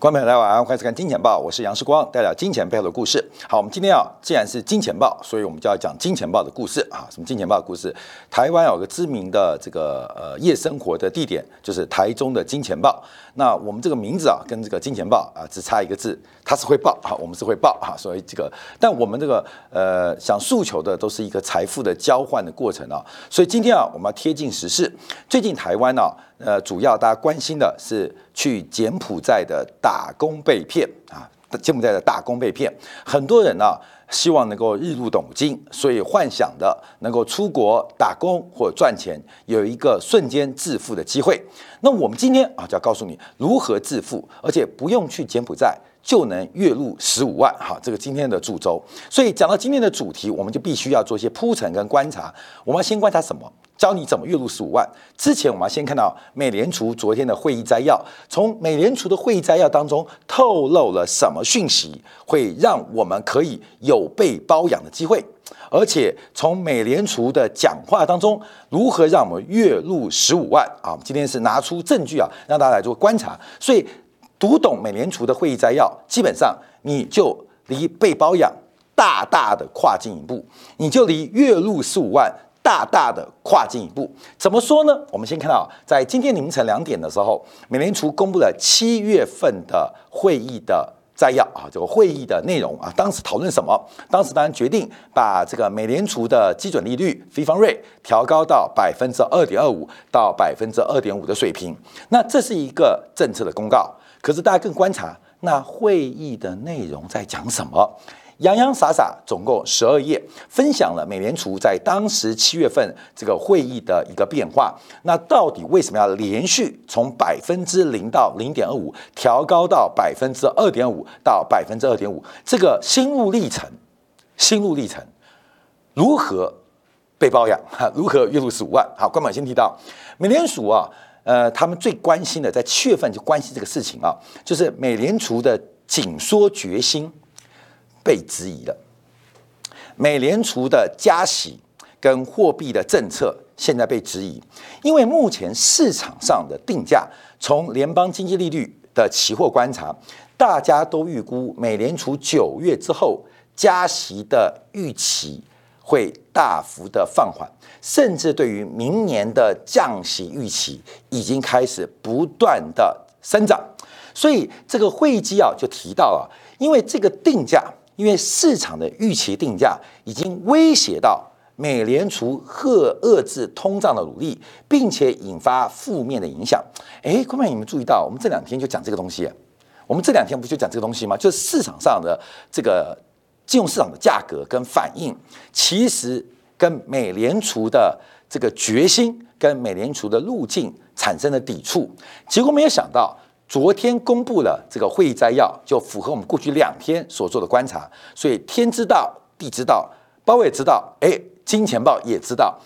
观众朋友大家晚上好，欢迎收看《金钱报》，我是杨世光，带来金钱背后的故事。好，我们今天啊，既然是金钱报，所以我们就要讲金钱报的故事啊。什么金钱报的故事？台湾有个知名的这个呃夜生活的地点，就是台中的金钱豹。那我们这个名字啊，跟这个金钱豹啊，只差一个字，它是会报啊，我们是会报啊。所以这个，但我们这个呃想诉求的都是一个财富的交换的过程啊。所以今天啊，我们要贴近时事。最近台湾呢，呃，主要大家关心的是去柬埔寨的打工被骗啊，柬埔寨的打工被骗，很多人呢希望能够日入斗金，所以幻想的能够出国打工或赚钱，有一个瞬间致富的机会。那我们今天啊就要告诉你如何致富，而且不用去柬埔寨就能月入十五万。好，这个今天的主轴。所以讲到今天的主题，我们就必须要做一些铺陈跟观察。我们要先观察什么？教你怎么月入十五万。之前我们要先看到美联储昨天的会议摘要，从美联储的会议摘要当中透露了什么讯息，会让我们可以有被包养的机会。而且从美联储的讲话当中，如何让我们月入十五万啊？今天是拿出证据啊，让大家来做观察。所以读懂美联储的会议摘要，基本上你就离被包养大大的跨进一步，你就离月入十五万。大大的跨进一步，怎么说呢？我们先看到，在今天凌晨两点的时候，美联储公布了七月份的会议的摘要啊，这个会议的内容啊，当时讨论什么？当时当然决定把这个美联储的基准利率 f 方 rate 调高到百分之二点二五到百分之二点五的水平。那这是一个政策的公告，可是大家更观察那会议的内容在讲什么？洋洋洒洒，总共十二页，分享了美联储在当时七月份这个会议的一个变化。那到底为什么要连续从百分之零到零点二五调高到百分之二点五到百分之二点五？这个心路历程，心路历程如何被包养？哈，如何月入十五万？好，官网先提到美联储啊，呃，他们最关心的，在七月份就关心这个事情啊，就是美联储的紧缩决心。被质疑了，美联储的加息跟货币的政策现在被质疑，因为目前市场上的定价，从联邦经济利率的期货观察，大家都预估美联储九月之后加息的预期会大幅的放缓，甚至对于明年的降息预期已经开始不断的生长，所以这个会议纪要就提到了，因为这个定价。因为市场的预期定价已经威胁到美联储遏遏制通胀的努力，并且引发负面的影响。哎，各位，你们注意到，我们这两天就讲这个东西。我们这两天不就讲这个东西吗？就是市场上的这个金融市场的价格跟反应，其实跟美联储的这个决心跟美联储的路径产生了抵触。结果没有想到。昨天公布了这个会议摘要，就符合我们过去两天所做的观察，所以天知道，地知道，包也知道，哎，金钱豹也知道。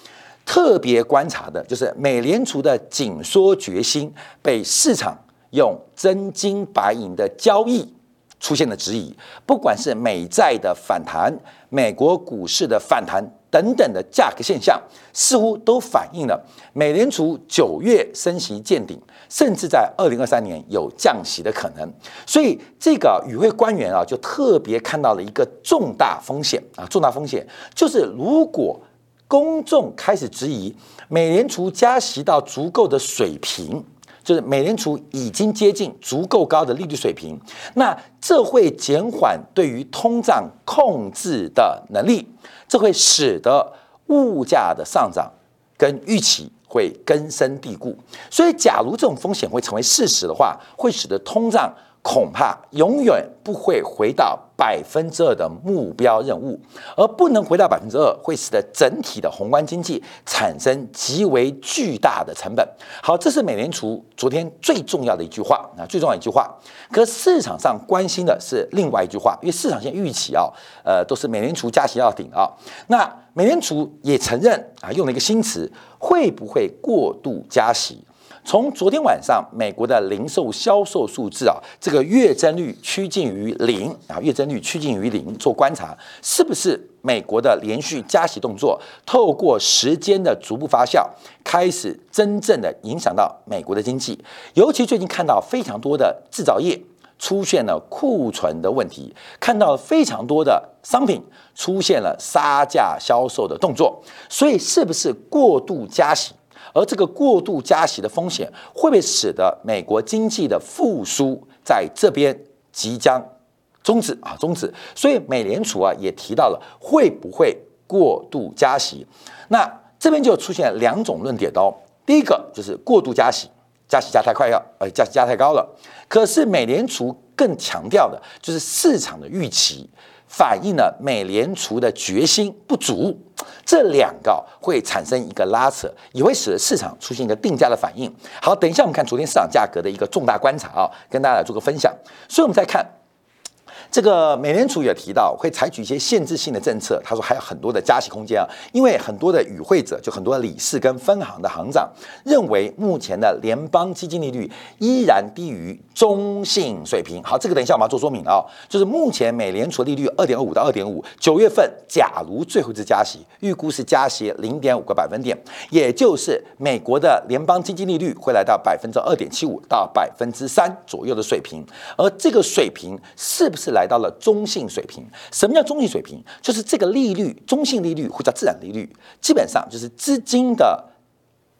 特别观察的就是美联储的紧缩决心被市场用真金白银的交易出现了质疑，不管是美债的反弹、美国股市的反弹等等的价格现象，似乎都反映了美联储九月升息见顶。甚至在二零二三年有降息的可能，所以这个与会官员啊，就特别看到了一个重大风险啊，重大风险就是如果公众开始质疑美联储加息到足够的水平，就是美联储已经接近足够高的利率水平，那这会减缓对于通胀控制的能力，这会使得物价的上涨跟预期。会根深蒂固，所以假如这种风险会成为事实的话，会使得通胀恐怕永远不会回到百分之二的目标任务，而不能回到百分之二，会使得整体的宏观经济产生极为巨大的成本。好，这是美联储昨天最重要的一句话啊，最重要一句话。可市场上关心的是另外一句话，因为市场现在预期啊，呃，都是美联储加息要顶啊，那。美联储也承认啊，用了一个新词，会不会过度加息？从昨天晚上美国的零售销售数字啊，这个月增率趋近于零啊，月增率趋近于零，做观察，是不是美国的连续加息动作，透过时间的逐步发酵，开始真正的影响到美国的经济？尤其最近看到非常多的制造业。出现了库存的问题，看到非常多的商品出现了杀价销售的动作，所以是不是过度加息？而这个过度加息的风险，会不会使得美国经济的复苏在这边即将终止啊？终止。所以美联储啊也提到了会不会过度加息？那这边就出现两种论点哦。第一个就是过度加息，加息加太快要，呃，加息加太高了。可是美联储更强调的就是市场的预期。反映了美联储的决心不足，这两个会产生一个拉扯，也会使得市场出现一个定价的反应。好，等一下我们看昨天市场价格的一个重大观察啊，跟大家来做个分享。所以，我们再看。这个美联储也提到会采取一些限制性的政策，他说还有很多的加息空间啊，因为很多的与会者就很多的理事跟分行的行长认为目前的联邦基金利率依然低于中性水平。好，这个等一下我们要做说明啊，就是目前美联储利率二点二五到二点五，九月份假如最后一次加息，预估是加息零点五个百分点，也就是美国的联邦基金利率会来到百分之二点七五到百分之三左右的水平，而这个水平是不是来？到了中性水平。什么叫中性水平？就是这个利率，中性利率或者自然利率，基本上就是资金的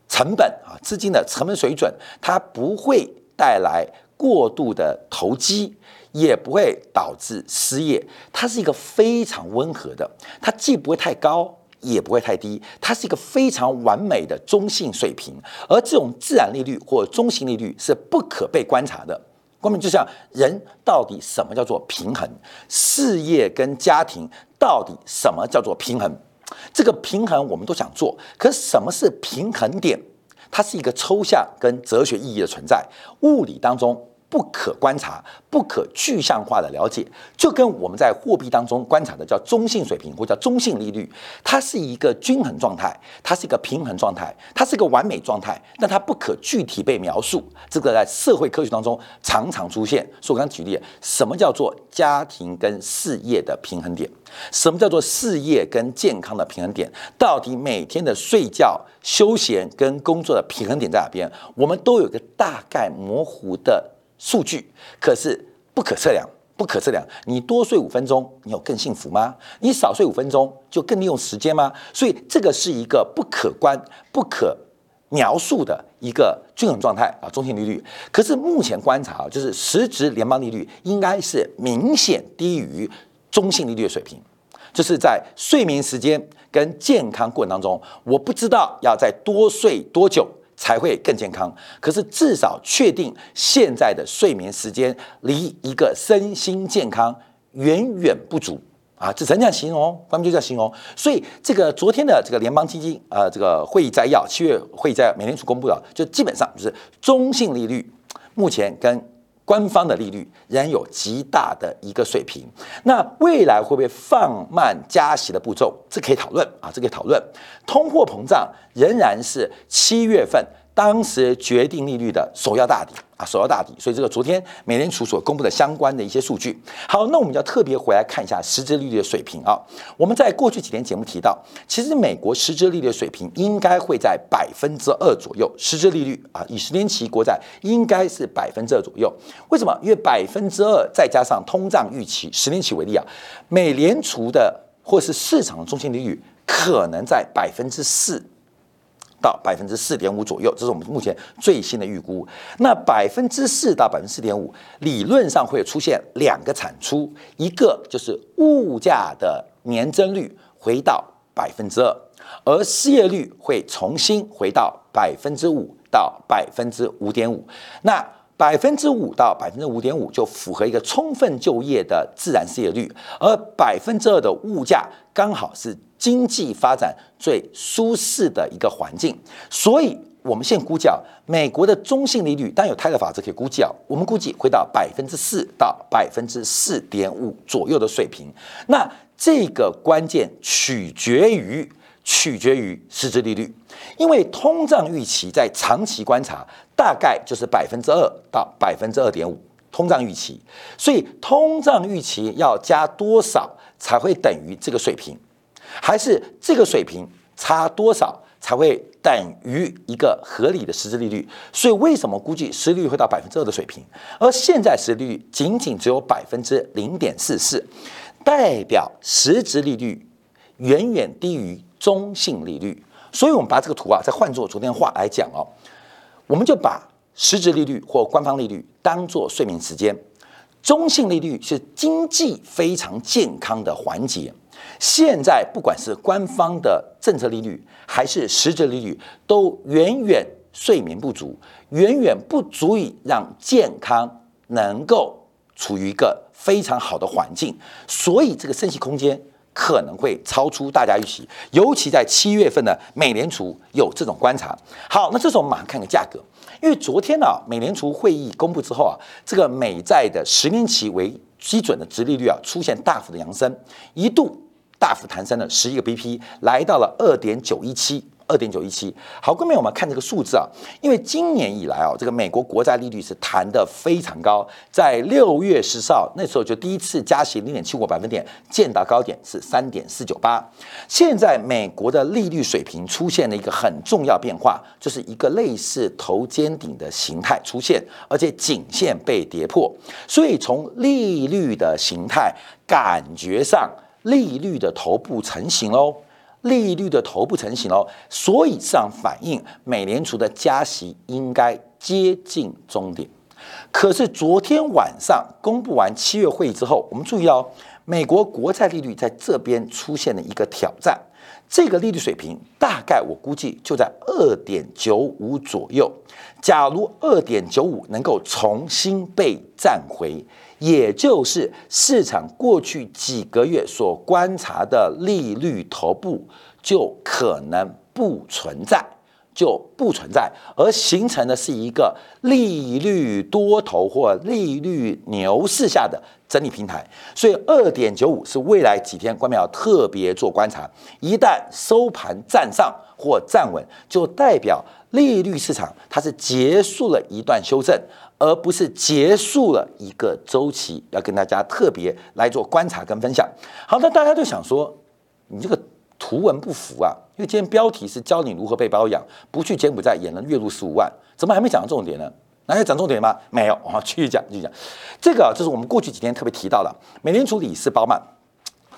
成本啊，资金的成本水准，它不会带来过度的投机，也不会导致失业。它是一个非常温和的，它既不会太高，也不会太低，它是一个非常完美的中性水平。而这种自然利率或中性利率是不可被观察的。关键就像人到底什么叫做平衡？事业跟家庭到底什么叫做平衡？这个平衡我们都想做，可什么是平衡点？它是一个抽象跟哲学意义的存在，物理当中。不可观察、不可具象化的了解，就跟我们在货币当中观察的叫中性水平或叫中性利率，它是一个均衡状态，它是一个平衡状态，它是一个完美状态，但它不可具体被描述。这个在社会科学当中常常出现。所以我刚举例，什么叫做家庭跟事业的平衡点？什么叫做事业跟健康的平衡点？到底每天的睡觉、休闲跟工作的平衡点在哪边？我们都有个大概模糊的。数据可是不可测量，不可测量。你多睡五分钟，你有更幸福吗？你少睡五分钟，就更利用时间吗？所以这个是一个不可观、不可描述的一个均衡状态啊，中性利率。可是目前观察啊，就是实质联邦利率应该是明显低于中性利率的水平，就是在睡眠时间跟健康过程当中，我不知道要再多睡多久。才会更健康。可是至少确定现在的睡眠时间离一个身心健康远远不足啊！只能这样形容？关键就叫形容。所以这个昨天的这个联邦基金呃这个会议摘要，七月会议在美联储公布的，就基本上就是中性利率，目前跟。官方的利率仍有极大的一个水平，那未来会不会放慢加息的步骤？这可以讨论啊，这可以讨论。通货膨胀仍然是七月份。当时决定利率的首要大底啊，首要大底，所以这个昨天美联储所公布的相关的一些数据。好，那我们要特别回来看一下实质利率的水平啊。我们在过去几天节目提到，其实美国实质利率的水平应该会在百分之二左右，实质利率啊，以十年期国债应该是百分之二左右。为什么？因为百分之二再加上通胀预期，十年期为例啊，美联储的或是市场的中心利率可能在百分之四。到百分之四点五左右，这是我们目前最新的预估。那百分之四到百分之四点五，理论上会出现两个产出，一个就是物价的年增率回到百分之二，而失业率会重新回到百分之五到百分之五点五。那百分之五到百分之五点五就符合一个充分就业的自然失业率，而百分之二的物价刚好是经济发展最舒适的一个环境。所以，我们现在估计啊，美国的中性利率，当然有泰勒法则可以估计啊，我们估计会到百分之四到百分之四点五左右的水平。那这个关键取决于。取决于实质利率，因为通胀预期在长期观察大概就是百分之二到百分之二点五通胀预期，所以通胀预期要加多少才会等于这个水平，还是这个水平差多少才会等于一个合理的实质利率。所以为什么估计实利率会到百分之二的水平？而现在实利率仅仅只有百分之零点四四，代表实质利率远远低于中性利率。所以我们把这个图啊，再换作昨天话来讲哦，我们就把实质利率或官方利率当做睡眠时间。中性利率是经济非常健康的环节。现在不管是官方的政策利率，还是实质利率，都远远睡眠不足，远远不足以让健康能够处于一个非常好的环境。所以这个升息空间可能会超出大家预期，尤其在七月份呢，美联储有这种观察。好，那这时候我们马上看个价格。因为昨天呢，美联储会议公布之后啊，这个美债的十年期为基准的直利率啊，出现大幅的扬升，一度大幅弹升了十一个 BP，来到了二点九一七。二点九一七，好，各位，我们看这个数字啊，因为今年以来啊，这个美国国债利率是弹得非常高，在六月十号那时候就第一次加息零点七五个百分点，见到高点是三点四九八。现在美国的利率水平出现了一个很重要变化，就是一个类似头肩顶的形态出现，而且颈线被跌破，所以从利率的形态感觉上，利率的头部成型喽。利率的头部成型哦，所以市场反映美联储的加息应该接近终点。可是昨天晚上公布完七月会议之后，我们注意哦，美国国债利率在这边出现了一个挑战，这个利率水平大概我估计就在二点九五左右。假如二点九五能够重新被站回。也就是市场过去几个月所观察的利率头部就可能不存在，就不存在，而形成的是一个利率多头或利率牛市下的整理平台。所以二点九五是未来几天官媒要特别做观察，一旦收盘站上或站稳，就代表利率市场它是结束了一段修正。而不是结束了一个周期，要跟大家特别来做观察跟分享。好那，大家都想说，你这个图文不符啊，因为今天标题是教你如何被包养，不去柬埔寨也能月入十五万，怎么还没讲到重点呢？哪有讲重点吗？没有啊，继续讲，继续讲。这个就是我们过去几天特别提到的，美联储理事包曼，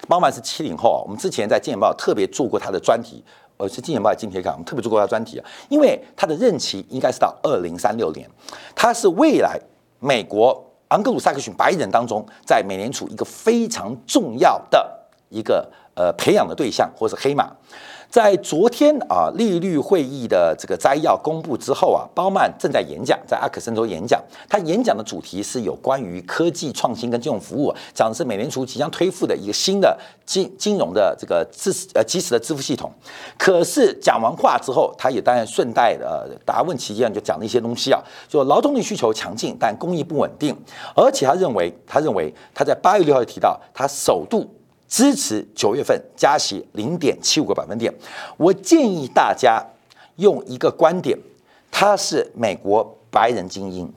包曼是七零后啊，我们之前在《金报》特别做过他的专题。我，是《今年报》今天看，我们特别做过他专题啊，因为他的任期应该是到二零三六年，他是未来美国昂格鲁萨克逊白人当中，在美联储一个非常重要的一个呃培养的对象，或是黑马。在昨天啊，利率会议的这个摘要公布之后啊，鲍曼正在演讲，在阿克森州演讲。他演讲的主题是有关于科技创新跟金融服务，讲的是美联储即将推付的一个新的金金融的这个支呃即时的支付系统。可是讲完话之后，他也当然顺带呃答问期间就讲了一些东西啊，就劳动力需求强劲，但工艺不稳定，而且他认为，他认为他在八月六号提到，他首度。支持九月份加息零点七五个百分点。我建议大家用一个观点，他是美国白人精英，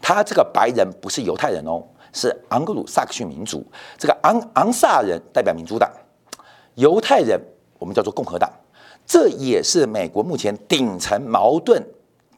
他这个白人不是犹太人哦，是昂格鲁萨克逊民族。这个昂昂萨人代表民主党，犹太人我们叫做共和党。这也是美国目前顶层矛盾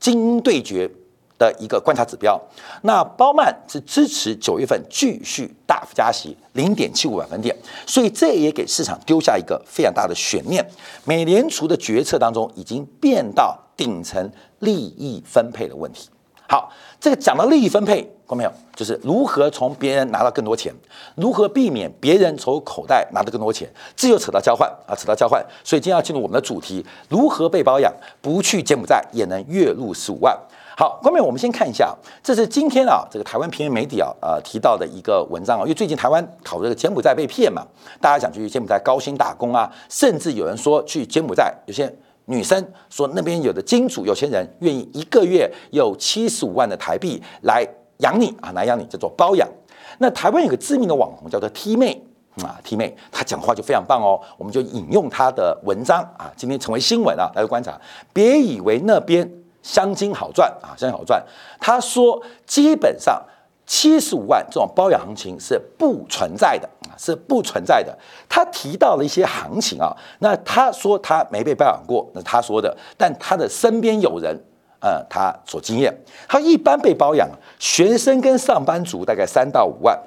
精英对决。的一个观察指标，那鲍曼是支持九月份继续大幅加息零点七五百分点，所以这也给市场丢下一个非常大的悬念。美联储的决策当中已经变到顶层利益分配的问题。好，这个讲到利益分配，看到没有？就是如何从别人拿到更多钱，如何避免别人从口袋拿到更多钱，这就扯到交换啊，扯到交换。所以今天要进入我们的主题：如何被包养，不去柬埔寨也能月入十五万。好，后面我们先看一下，这是今天啊，这个台湾平面媒体啊，呃提到的一个文章啊，因为最近台湾考这个柬埔寨被骗嘛，大家想去柬埔寨高薪打工啊，甚至有人说去柬埔寨，有些女生说那边有的金主有钱人愿意一个月有七十五万的台币来养你啊，来养你叫做包养。那台湾有个知名的网红叫做 T 妹啊，T 妹她讲话就非常棒哦，我们就引用她的文章啊，今天成为新闻啊，来观察，别以为那边。香金好赚啊，香金好赚。他说，基本上七十五万这种包养行情是不存在的啊，是不存在的。他提到了一些行情啊，那他说他没被包养过，那他说的，但他的身边有人，呃，他所经验，他一般被包养，学生跟上班族大概三到五万。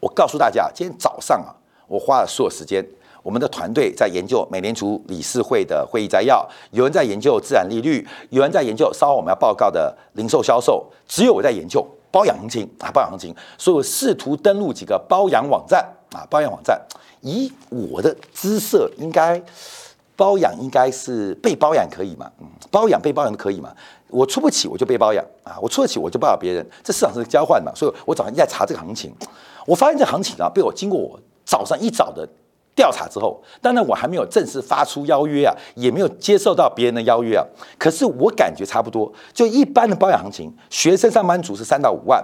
我告诉大家，今天早上啊，我花了所有时间。我们的团队在研究美联储理事会的会议摘要，有人在研究自然利率，有人在研究稍后我们要报告的零售销售，只有我在研究包养行情啊，包养行情。所以我试图登录几个包养网站啊，包养网站。以我的姿色，应该包养应该是被包养可以吗？嗯，包养被包养的可以吗？我出不起我就被包养啊，我出得起我就包养别人，这市场是交换嘛。所以我早上一在查这个行情，我发现这行情啊，被我经过我早上一早的。调查之后，当然我还没有正式发出邀约啊，也没有接受到别人的邀约啊。可是我感觉差不多，就一般的保养行情，学生上班族是三到五万，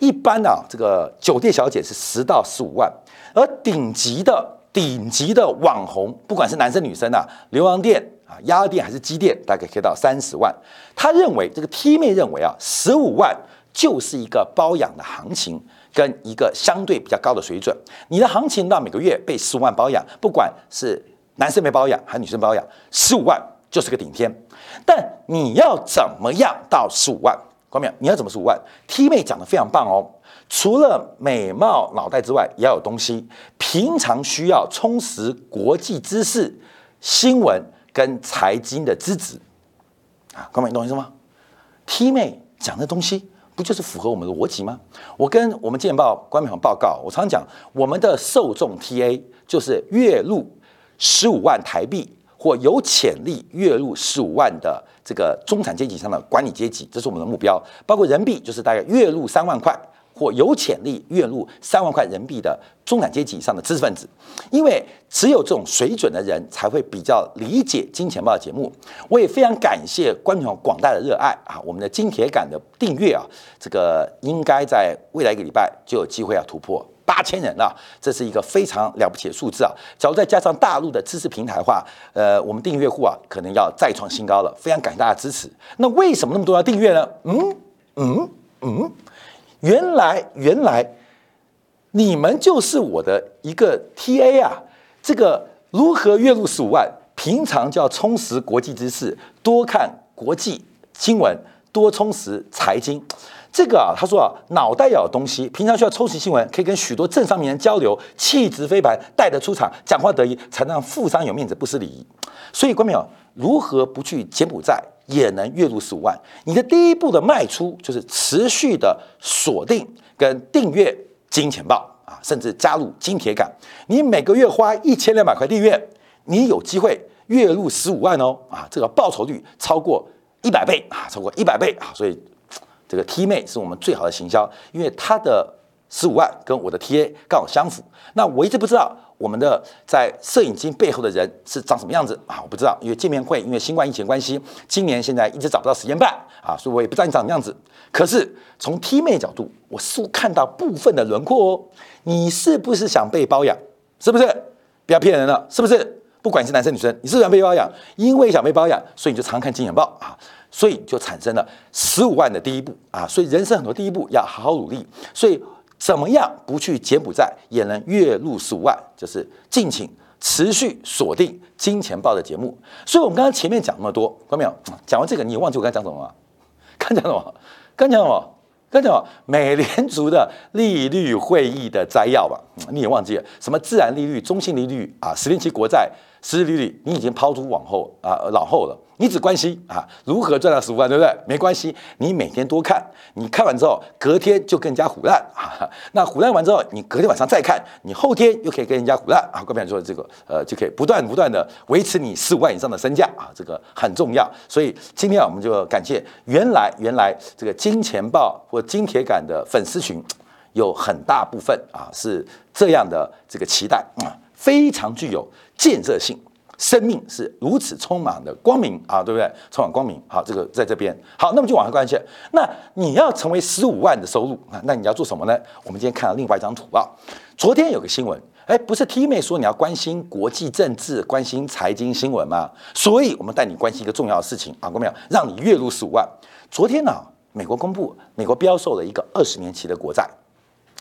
一般啊，这个酒店小姐是十到十五万，而顶级的顶级的网红，不管是男生女生啊，流氓店啊、鸭店还是鸡店，大概可以到三十万。他认为这个 T 妹认为啊，十五万就是一个包养的行情。跟一个相对比较高的水准，你的行情到每个月被十五万保养，不管是男生没保养还是女生保养，十五万就是个顶天。但你要怎么样到十五万？关没有？你要怎么十五万？T 妹讲的非常棒哦，除了美貌脑袋之外，也要有东西。平常需要充实国际知识、新闻跟财经的资质啊，关没？你懂意思吗？T 妹讲的东西。不就是符合我们的逻辑吗？我跟我们《见报》官媒报告，我常讲，我们的受众 TA 就是月入十五万台币或有潜力月入十五万的这个中产阶级上的管理阶级，这是我们的目标。包括人民币，就是大概月入三万块。或有潜力月入三万块人民币的中产阶级以上的知识分子，因为只有这种水准的人才会比较理解《金钱报》的节目。我也非常感谢观众广大的热爱啊！我们的金铁杆的订阅啊，这个应该在未来一个礼拜就有机会要突破八千人了，这是一个非常了不起的数字啊！假如再加上大陆的知识平台的话，呃，我们订阅户啊可能要再创新高了。非常感谢大家支持。那为什么那么多要订阅呢？嗯嗯嗯。原来，原来你们就是我的一个 T A 啊！这个如何月入十五万？平常就要充实国际知识，多看国际新闻，多充实财经。这个啊，他说啊，脑袋要有东西，平常需要充实新闻，可以跟许多政商名人交流，气质非凡，带得出场，讲话得意，才能让富商有面子，不失礼仪。所以，观众如何不去柬埔寨？也能月入十五万。你的第一步的卖出就是持续的锁定跟订阅金钱豹啊，甚至加入金铁杆。你每个月花一千两百块订阅，你有机会月入十五万哦啊！这个报酬率超过一百倍啊，超过一百倍啊！所以这个 T 妹是我们最好的行销，因为它的十五万跟我的 TA 刚好相符。那我一直不知道。我们的在摄影机背后的人是长什么样子啊？我不知道，因为见面会，因为新冠疫情关系，今年现在一直找不到时间办啊，所以我也不知道你长什么样子。可是从 T 妹角度，我似乎看到部分的轮廓哦。你是不是想被包养？是不是？不要骗人了，是不是？不管你是男生女生，你是想被包养，因为想被包养，所以你就常看《金钱报》啊，所以就产生了十五万的第一步啊。所以人生很多第一步要好好努力，所以。怎么样不去柬埔寨也能月入十五万？就是敬请持续锁定《金钱报》的节目。所以，我们刚刚前面讲那么多，看到没有？讲完这个，你也忘记我刚才讲什么了？刚讲什么？刚讲什么？刚讲？美联储的利率会议的摘要吧？你也忘记了？什么自然利率、中性利率啊？十年期国债。实际利率你已经抛诸往后啊，老后了。你只关心啊如何赚到十五万，对不对？没关系，你每天多看，你看完之后，隔天就更加虎烂啊。那虎烂完之后，你隔天晚上再看，你后天又可以跟人家虎烂啊。各位说这个呃，就可以不断不断的维持你十五万以上的身价啊，这个很重要。所以今天啊，我们就感谢原来原来这个金钱豹或金铁杆的粉丝群，有很大部分啊是这样的这个期待啊。非常具有建设性，生命是如此充满的光明啊，对不对？充满光明。好，这个在这边。好，那么就往下关系。那你要成为十五万的收入啊，那你要做什么呢？我们今天看到另外一张图啊。昨天有个新闻，哎，不是 T 妹说你要关心国际政治、关心财经新闻吗？所以我们带你关心一个重要的事情啊，各位没有？让你月入十五万。昨天呢，美国公布，美国标售了一个二十年期的国债，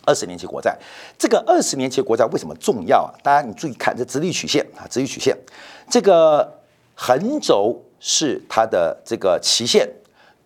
二十年期国债。这个二十年期国债为什么重要啊？大家你注意看这直立曲线啊，直立曲线，这个横轴是它的这个期限，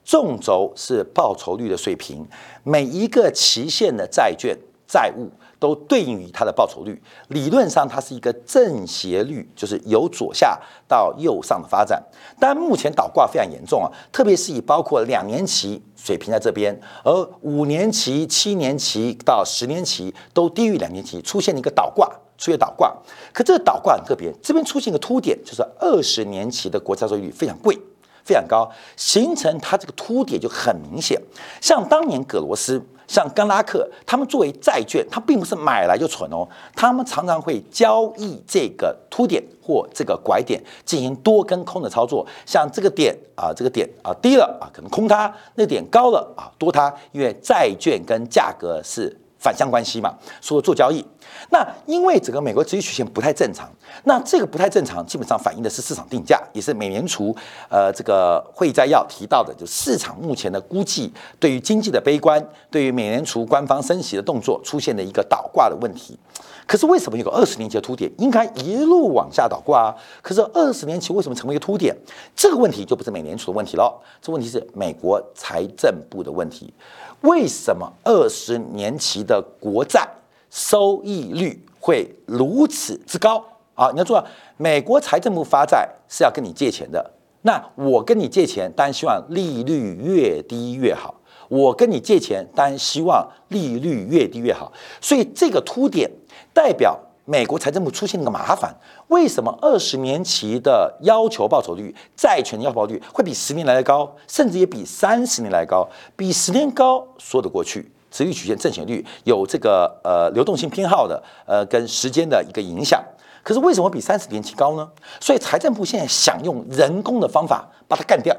纵轴是报酬率的水平，每一个期限的债券债务。都对应于它的报酬率，理论上它是一个正斜率，就是由左下到右上的发展。但目前倒挂非常严重啊，特别是以包括两年期水平在这边，而五年期、七年期到十年期都低于两年期，出现了一个倒挂，出现倒挂。可这个倒挂很特别，这边出现一个凸点，就是二十年期的国债收益率非常贵。非常高，形成它这个凸点就很明显。像当年葛罗斯、像甘拉克，他们作为债券，它并不是买来就存哦，他们常常会交易这个凸点或这个拐点进行多跟空的操作。像这个点啊，这个点啊低了啊，可能空它；那点高了啊，多它。因为债券跟价格是反向关系嘛，所以做交易。那因为整个美国资金曲线不太正常，那这个不太正常，基本上反映的是市场定价，也是美联储呃这个会议摘要提到的，就市场目前的估计对于经济的悲观，对于美联储官方升息的动作出现的一个倒挂的问题。可是为什么有个二十年期的凸点应该一路往下倒挂啊？可是二十年期为什么成为一个凸点？这个问题就不是美联储的问题了，这问题是美国财政部的问题。为什么二十年期的国债？收益率会如此之高啊！你要知道，美国财政部发债是要跟你借钱的。那我跟你借钱，当然希望利率越低越好。我跟你借钱，当然希望利率越低越好。所以这个凸点代表美国财政部出现了个麻烦。为什么二十年期的要求报酬率、债权要求报率会比十年来的高，甚至也比三十年来高？比十年高说得过去。持续曲线正斜率有这个呃流动性偏好的呃跟时间的一个影响，可是为什么比三十年期高呢？所以财政部现在想用人工的方法把它干掉，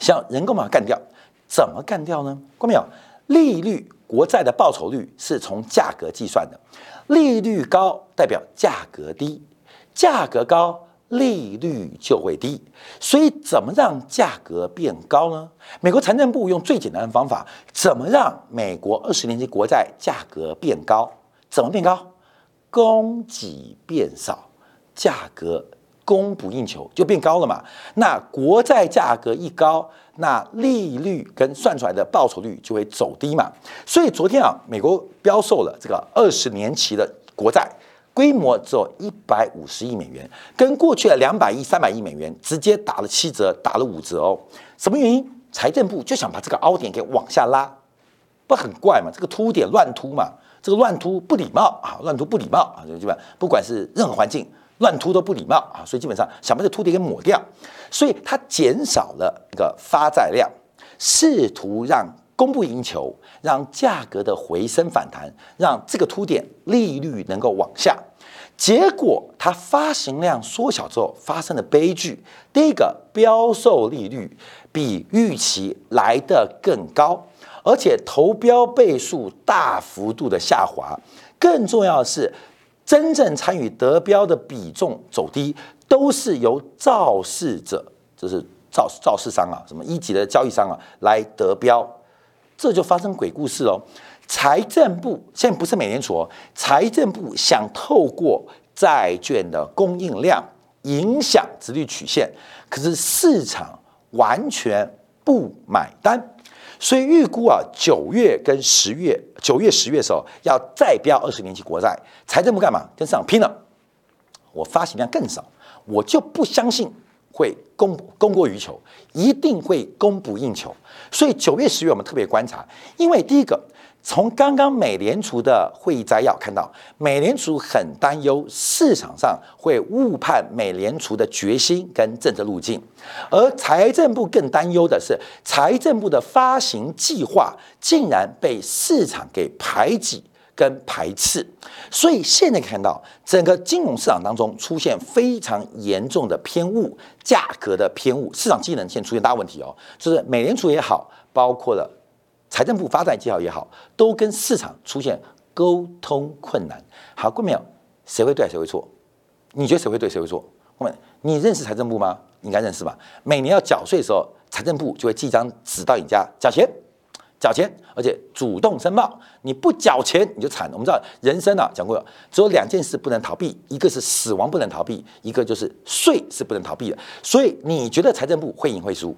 想人工把它干掉，怎么干掉呢？看没有？利率国债的报酬率是从价格计算的，利率高代表价格低，价格高。利率就会低，所以怎么让价格变高呢？美国财政部用最简单的方法，怎么让美国二十年期国债价格变高？怎么变高？供给变少，价格供不应求就变高了嘛。那国债价格一高，那利率跟算出来的报酬率就会走低嘛。所以昨天啊，美国标售了这个二十年期的国债。规模只有一百五十亿美元，跟过去的两百亿、三百亿美元直接打了七折，打了五折哦。什么原因？财政部就想把这个凹点给往下拉，不很怪嘛？这个凸点乱凸嘛？这个乱凸不礼貌啊，乱凸不礼貌啊，就基本不管是任何环境，乱凸都不礼貌啊。所以基本上想把这秃点给抹掉，所以它减少了那个发债量，试图让供不应求。让价格的回升反弹，让这个凸点利率能够往下，结果它发行量缩小之后发生的悲剧。第一个，标售利率比预期来得更高，而且投标倍数大幅度的下滑。更重要的是，真正参与得标的比重走低，都是由肇事者，就是造造市商啊，什么一级的交易商啊来得标。这就发生鬼故事哦！财政部现在不是美联储哦，财政部想透过债券的供应量影响直率曲线，可是市场完全不买单，所以预估啊，九月跟十月，九月十月的时候要再标二十年期国债，财政部干嘛？跟市场拼了！我发行量更少，我就不相信。会供供过于求，一定会供不应求。所以九月、十月我们特别观察，因为第一个，从刚刚美联储的会议摘要看到，美联储很担忧市场上会误判美联储的决心跟政策路径，而财政部更担忧的是，财政部的发行计划竟然被市场给排挤。跟排斥，所以现在看到整个金融市场当中出现非常严重的偏误，价格的偏误，市场机能现在出现大问题哦，就是美联储也好，包括了财政部发债计划也好，都跟市场出现沟通困难。好，过没有？谁会对谁会错？你觉得谁会对谁会错？我们你认识财政部吗？应该认识吧？每年要缴税的时候，财政部就会寄张纸到你家缴钱，缴钱，而且主动申报。你不缴钱你就惨了。我们知道人生啊，讲过了只有两件事不能逃避，一个是死亡不能逃避，一个就是税是不能逃避的。所以你觉得财政部会赢会输？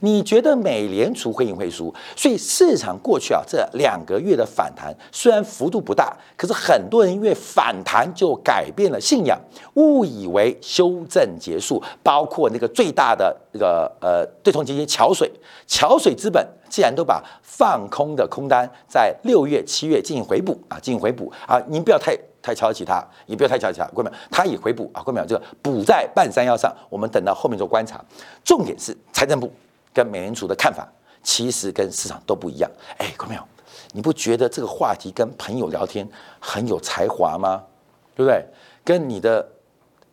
你觉得美联储会赢会输？所以市场过去啊这两个月的反弹虽然幅度不大，可是很多人因为反弹就改变了信仰，误以为修正结束。包括那个最大的那个呃对冲基金桥水，桥水资本既然都把放空的空单在六月、七月进行回补啊，进行回补啊，您不要太太瞧得起它，也不要太瞧得起它，各位它也回补啊，各位这个补在半山腰上，我们等到后面做观察。重点是财政部。跟美联储的看法其实跟市场都不一样。哎，看到没有？你不觉得这个话题跟朋友聊天很有才华吗？对不对？跟你的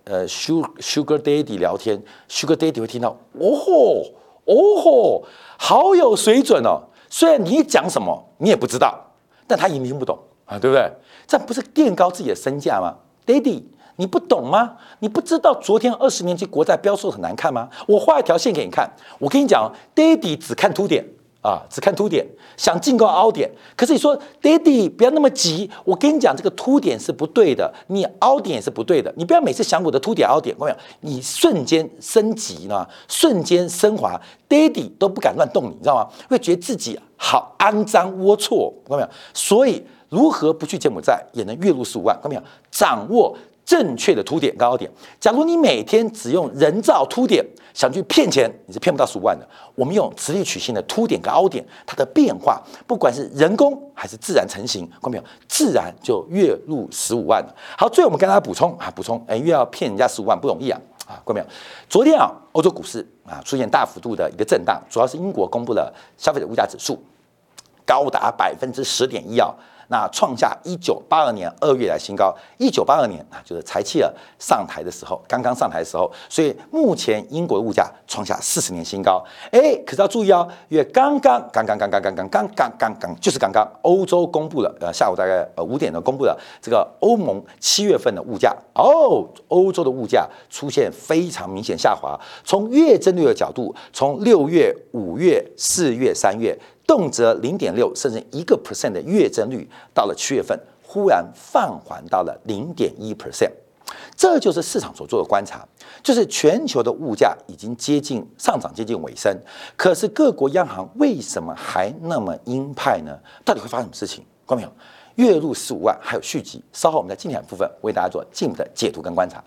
呃 sugar sugar daddy 聊天，sugar daddy 会听到，哦吼，哦吼，好有水准哦。虽然你讲什么你也不知道，但他也听不懂啊，对不对？这不是垫高自己的身价吗，daddy？你不懂吗？你不知道昨天二十年期国债标售很难看吗？我画一条线给你看。我跟你讲，Daddy 只看凸点啊，只看凸点，想进攻凹点。可是你说，Daddy 不要那么急。我跟你讲，这个凸点是不对的，你凹点也是不对的。你不要每次想我的凸点凹点，看到没有你瞬间升级呢，瞬间升华，Daddy 都不敢乱动你，你知道吗？会觉得自己好肮脏龌龊，看到没有？所以如何不去柬埔寨也能月入十五万？看到没有？掌握。正确的凸点高点。假如你每天只用人造凸点想去骗钱，你是骗不到十五万的。我们用直立曲线的凸点高点，它的变化，不管是人工还是自然成型，看到没有？自然就月入十五万了。好，最后我们跟大家补充啊，补充，哎，越要骗人家十五万不容易啊啊，看没有？昨天啊，欧洲股市啊出现大幅度的一个震荡，主要是英国公布了消费者物价指数高达百分之十点一啊。那创下一九八二年二月来新高。一九八二年啊，就是柴契尔上台的时候，刚刚上台的时候，所以目前英国的物价创下四十年新高。哎，可是要注意哦，因为刚刚刚刚刚刚刚刚刚刚刚刚就是刚刚欧洲公布了，呃，下午大概呃五点呢公布了这个欧盟七月份的物价。哦，欧洲的物价出现非常明显下滑。从月增率的角度，从六月、五月、四月、三月。动辄零点六甚至一个 percent 的月增率，到了七月份忽然放缓到了零点一 percent，这就是市场所做的观察，就是全球的物价已经接近上涨接近尾声，可是各国央行为什么还那么鹰派呢？到底会发生什么事情？看到没有？月入十五万还有续集，稍后我们在今天部分为大家做进一步的解读跟观察。